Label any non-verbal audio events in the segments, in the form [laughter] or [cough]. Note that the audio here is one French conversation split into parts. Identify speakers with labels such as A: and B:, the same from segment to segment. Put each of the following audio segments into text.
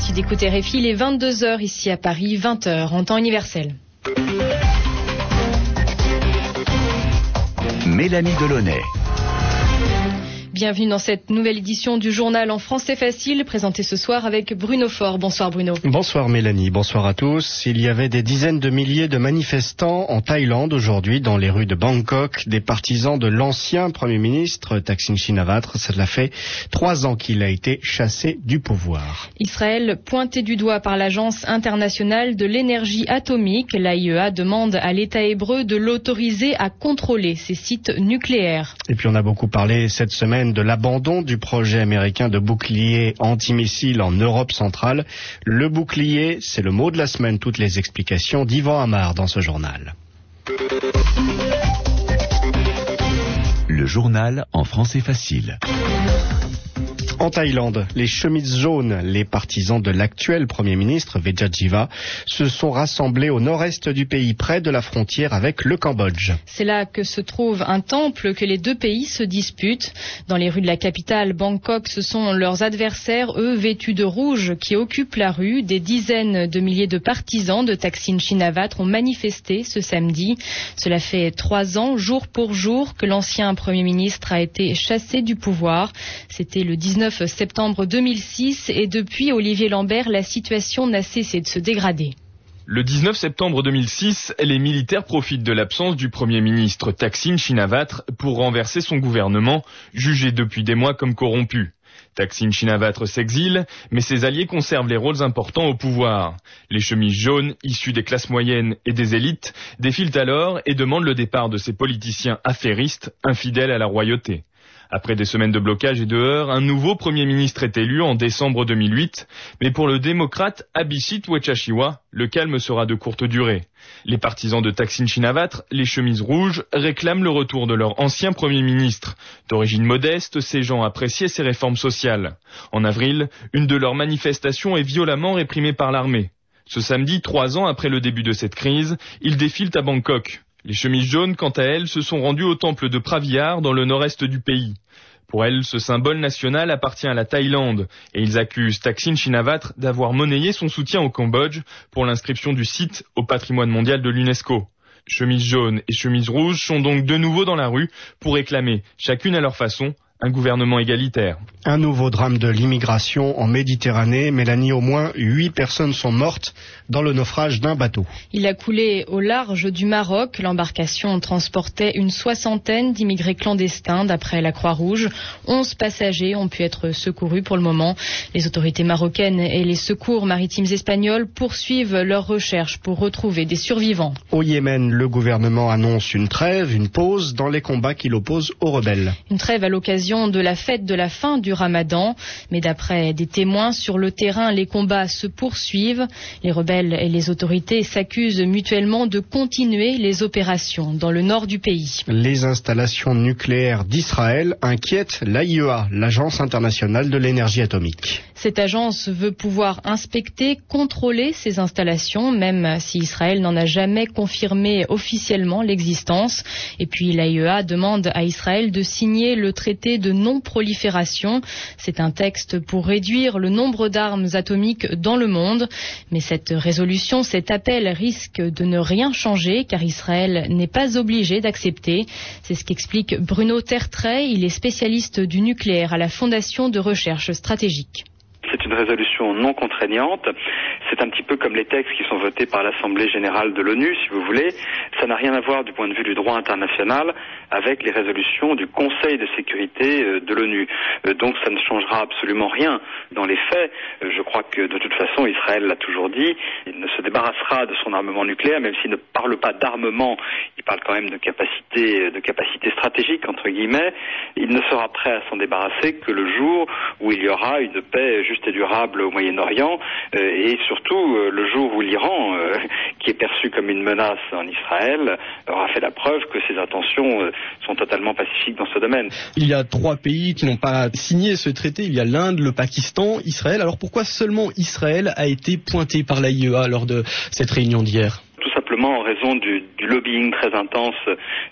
A: Merci d'écouter RFI. Il est 22h ici à Paris, 20h en temps universel.
B: Mélanie Delaunay.
A: Bienvenue dans cette nouvelle édition du journal en français facile, présenté ce soir avec Bruno Faure. Bonsoir Bruno.
C: Bonsoir Mélanie, bonsoir à tous. Il y avait des dizaines de milliers de manifestants en Thaïlande aujourd'hui dans les rues de Bangkok, des partisans de l'ancien Premier ministre Thaksin Shinawatra. Cela fait trois ans qu'il a été chassé du pouvoir.
A: Israël, pointé du doigt par l'Agence internationale de l'énergie atomique, l'AIEA demande à l'État hébreu de l'autoriser à contrôler ses sites nucléaires.
C: Et puis on a beaucoup parlé cette semaine de l'abandon du projet américain de bouclier antimissile en Europe centrale. Le bouclier, c'est le mot de la semaine. Toutes les explications d'Yvan Amar dans ce journal.
B: Le journal en français facile.
C: En Thaïlande, les chemises jaunes, les partisans de l'actuel Premier ministre Vejajiva, se sont rassemblés au nord-est du pays, près de la frontière avec le Cambodge.
A: C'est là que se trouve un temple que les deux pays se disputent. Dans les rues de la capitale, Bangkok, ce sont leurs adversaires, eux vêtus de rouge, qui occupent la rue. Des dizaines de milliers de partisans de Thaksin Shinawatra ont manifesté ce samedi. Cela fait trois ans, jour pour jour, que l'ancien Premier ministre a été chassé du pouvoir. C'était le 19 septembre 2006 et depuis Olivier Lambert, la situation n'a cessé de se dégrader.
D: Le 19 septembre 2006, les militaires profitent de l'absence du Premier ministre Thaksin Shinawatra pour renverser son gouvernement, jugé depuis des mois comme corrompu. Thaksin Shinawatra s'exile, mais ses alliés conservent les rôles importants au pouvoir. Les chemises jaunes, issues des classes moyennes et des élites, défilent alors et demandent le départ de ces politiciens affairistes, infidèles à la royauté. Après des semaines de blocage et de heurts, un nouveau Premier ministre est élu en décembre 2008, mais pour le démocrate Abhisit Wechashiwa, le calme sera de courte durée. Les partisans de Thaksin Shinawatra, les chemises rouges, réclament le retour de leur ancien Premier ministre. D'origine modeste, ces gens appréciaient ses réformes sociales. En avril, une de leurs manifestations est violemment réprimée par l'armée. Ce samedi, trois ans après le début de cette crise, ils défilent à Bangkok. Les chemises jaunes, quant à elles, se sont rendues au temple de Praviar dans le nord-est du pays. Pour elles, ce symbole national appartient à la Thaïlande et ils accusent Thaksin Shinawatra d'avoir monnayé son soutien au Cambodge pour l'inscription du site au patrimoine mondial de l'UNESCO. Chemises jaunes et chemises rouges sont donc de nouveau dans la rue pour réclamer, chacune à leur façon, un gouvernement égalitaire.
C: Un nouveau drame de l'immigration en Méditerranée. Mélanie, au moins huit personnes sont mortes dans le naufrage d'un bateau.
A: Il a coulé au large du Maroc. L'embarcation transportait une soixantaine d'immigrés clandestins d'après la Croix-Rouge. Onze passagers ont pu être secourus pour le moment. Les autorités marocaines et les secours maritimes espagnols poursuivent leurs recherches pour retrouver des survivants.
C: Au Yémen, le gouvernement annonce une trêve, une pause dans les combats qu'il oppose aux rebelles.
A: Une trêve à l'occasion de la fête de la fin du ramadan. Mais d'après des témoins sur le terrain, les combats se poursuivent. Les rebelles et les autorités s'accusent mutuellement de continuer les opérations dans le nord du pays.
C: Les installations nucléaires d'Israël inquiètent l'AIEA, l'Agence internationale de l'énergie atomique.
A: Cette agence veut pouvoir inspecter, contrôler ces installations, même si Israël n'en a jamais confirmé officiellement l'existence. Et puis l'AIEA demande à Israël de signer le traité de non-prolifération. C'est un texte pour réduire le nombre d'armes atomiques dans le monde. Mais cette résolution, cet appel risque de ne rien changer car Israël n'est pas obligé d'accepter. C'est ce qu'explique Bruno Tertrais. Il est spécialiste du nucléaire à la Fondation de recherche stratégique.
E: C'est une résolution non contraignante. C'est un petit peu comme les textes qui sont votés par l'Assemblée générale de l'ONU, si vous voulez. Ça n'a rien à voir du point de vue du droit international avec les résolutions du Conseil de sécurité de l'ONU. Donc ça ne changera absolument rien dans les faits. Je crois que de toute façon, Israël l'a toujours dit, il ne se débarrassera de son armement nucléaire, même s'il ne parle pas d'armement, il parle quand même de capacité, de capacité stratégique, entre guillemets. Il ne sera prêt à s'en débarrasser que le jour où il y aura une paix juste et durable au Moyen-Orient et surtout le jour où l'Iran, [laughs] qui est perçu comme une menace en Israël, aura fait la preuve que ses intentions sont totalement pacifiques dans ce domaine.
F: Il y a trois pays qui n'ont pas signé ce traité. Il y a l'Inde, le Pakistan, Israël. Alors pourquoi seulement Israël a été pointé par l'AIEA lors de cette réunion d'hier?
E: Simplement en raison du, du lobbying très intense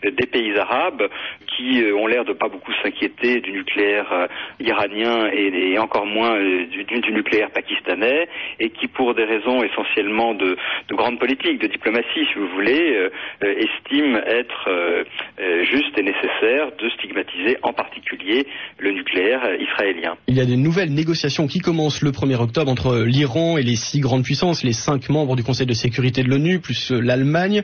E: des pays arabes qui ont l'air de pas beaucoup s'inquiéter du nucléaire iranien et, et, encore moins du, du, nucléaire pakistanais et qui pour des raisons essentiellement de, de grande politique, de diplomatie si vous voulez, estiment être juste et nécessaire de stigmatiser en particulier le nucléaire israélien.
F: Il y a des nouvelles négociations qui commencent le 1er octobre entre l'Iran et les six grandes puissances, les cinq membres du Conseil de sécurité de l'ONU, plus euh, l'Allemagne.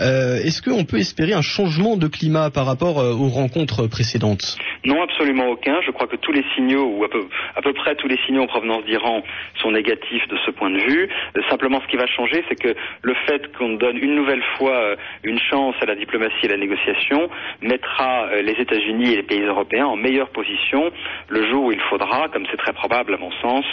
F: Euh, Est-ce qu'on peut espérer un changement de climat par rapport euh, aux rencontres précédentes?
E: Non, absolument aucun. Je crois que tous les signaux, ou à peu, à peu près tous les signaux en provenance d'Iran sont négatifs de ce point de vue. Euh, simplement, ce qui va changer, c'est que le fait qu'on donne une nouvelle fois une chance à la diplomatie et à la négociation mettra les États-Unis et les pays européens en meilleure position le jour où il faudra, comme c'est très probable à mon sens,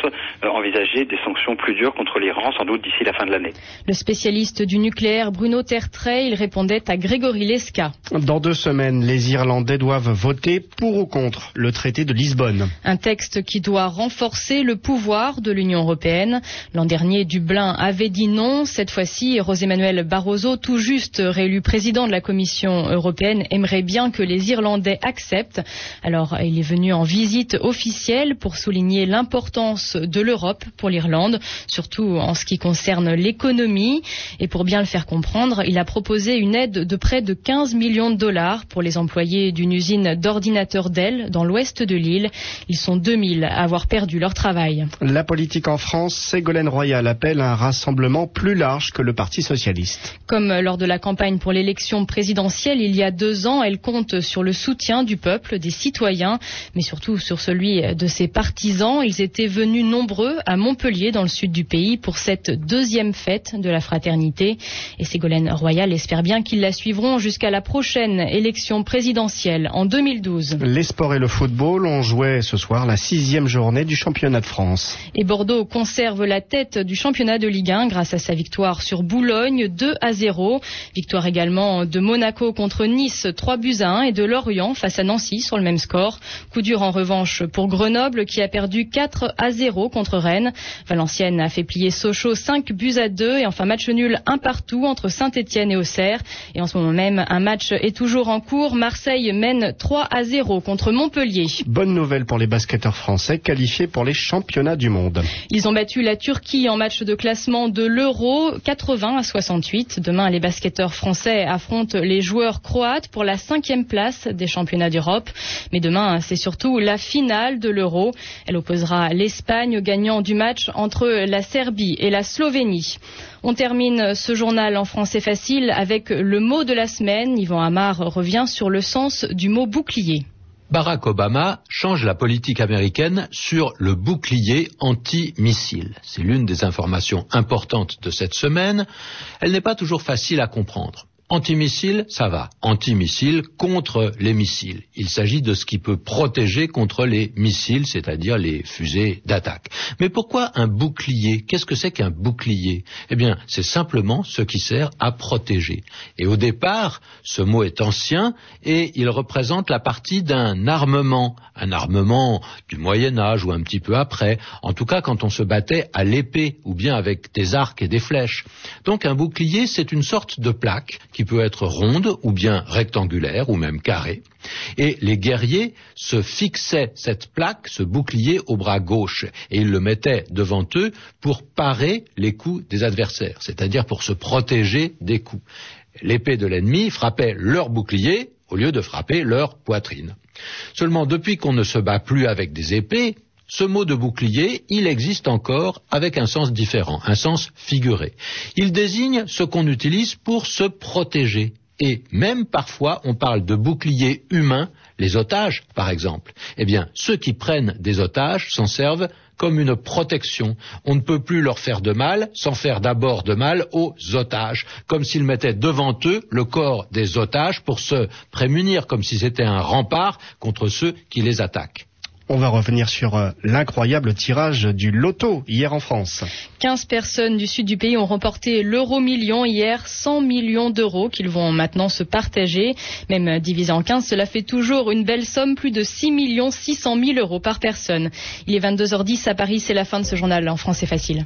E: envisager des sanctions plus dures contre l'Iran, sans doute d'ici la fin de l'année.
A: Le spécialiste du nucléaire Bruno Tertrais, il répondait à Grégory Lesca.
C: Dans deux semaines, les Irlandais doivent voter pour ou contre le traité de Lisbonne.
A: Un texte qui doit renforcer le pouvoir de l'Union européenne. L'an dernier, Dublin avait dit non. Cette fois-ci, José Manuel Barroso, tout juste réélu président de la Commission européenne, aimerait bien que les Irlandais acceptent. Alors, il est venu en visite officielle pour souligner l'importance de l'Europe pour l'Irlande, surtout en ce qui concerne l'économie. Et pour bien le faire comprendre, il a proposé une aide de près de 15 millions de dollars pour les employés d'une usine d'ordinateurs Dell dans l'ouest de l'île. Ils sont 2000 à avoir perdu leur travail.
C: La politique en France, Ségolène Royal appelle à un rassemblement plus large que le Parti socialiste.
A: Comme lors de la campagne pour l'élection présidentielle il y a deux ans, elle compte sur le soutien du peuple, des citoyens, mais surtout sur celui de ses partisans. Ils étaient venus nombreux à Montpellier, dans le sud du pays, pour cette deuxième fête de la fraternité. Et Ségolène Royal espère bien qu'ils la suivront jusqu'à la prochaine élection présidentielle en 2012.
C: Les sports et le football ont joué ce soir la sixième journée du championnat de France.
A: Et Bordeaux conserve la tête du championnat de Ligue 1 grâce à sa victoire sur Boulogne 2 à 0. Victoire également de Monaco contre Nice 3 buts à 1 et de Lorient face à Nancy sur le même score. Coup dur en revanche pour Grenoble qui a perdu 4 à 0 contre Rennes. Valenciennes a fait plier Sochaux 5 buts à 2 et enfin match nul un partout entre Saint-Etienne et Auxerre. Et en ce moment même, un match est toujours en cours. Marseille mène 3 à 0 contre Montpellier.
C: Bonne nouvelle pour les basketteurs français qualifiés pour les championnats du monde.
A: Ils ont battu la Turquie en match de classement de l'Euro 80 à 68. Demain, les basketteurs français affrontent les joueurs croates pour la cinquième place des championnats d'Europe. Mais demain, c'est surtout la finale de l'Euro. Elle opposera l'Espagne au gagnant du match entre la Serbie et la Slovénie. On termine ce journal en français facile avec le mot de la semaine. Yvan Amar revient sur le sens du mot bouclier.
G: Barack Obama change la politique américaine sur le bouclier anti-missile. C'est l'une des informations importantes de cette semaine. Elle n'est pas toujours facile à comprendre. Antimissile, ça va. Antimissile contre les missiles. Il s'agit de ce qui peut protéger contre les missiles, c'est-à-dire les fusées d'attaque. Mais pourquoi un bouclier? Qu'est-ce que c'est qu'un bouclier? Eh bien, c'est simplement ce qui sert à protéger. Et au départ, ce mot est ancien et il représente la partie d'un armement, un armement du Moyen Âge ou un petit peu après, en tout cas quand on se battait à l'épée ou bien avec des arcs et des flèches. Donc un bouclier, c'est une sorte de plaque peut être ronde ou bien rectangulaire ou même carrée. Et les guerriers se fixaient cette plaque, ce bouclier au bras gauche, et ils le mettaient devant eux pour parer les coups des adversaires, c'est-à-dire pour se protéger des coups. L'épée de l'ennemi frappait leur bouclier au lieu de frapper leur poitrine. Seulement depuis qu'on ne se bat plus avec des épées, ce mot de bouclier, il existe encore avec un sens différent, un sens figuré. Il désigne ce qu'on utilise pour se protéger. Et même parfois, on parle de bouclier humain, les otages, par exemple. Eh bien, ceux qui prennent des otages s'en servent comme une protection. On ne peut plus leur faire de mal sans faire d'abord de mal aux otages, comme s'ils mettaient devant eux le corps des otages pour se prémunir, comme si c'était un rempart contre ceux qui les attaquent.
C: On va revenir sur euh, l'incroyable tirage du loto hier en France.
A: 15 personnes du sud du pays ont remporté l'euro million hier, 100 millions d'euros qu'ils vont maintenant se partager. Même divisé en 15, cela fait toujours une belle somme, plus de 6 millions 600 000 euros par personne. Il est 22h10 à Paris, c'est la fin de ce journal en français facile.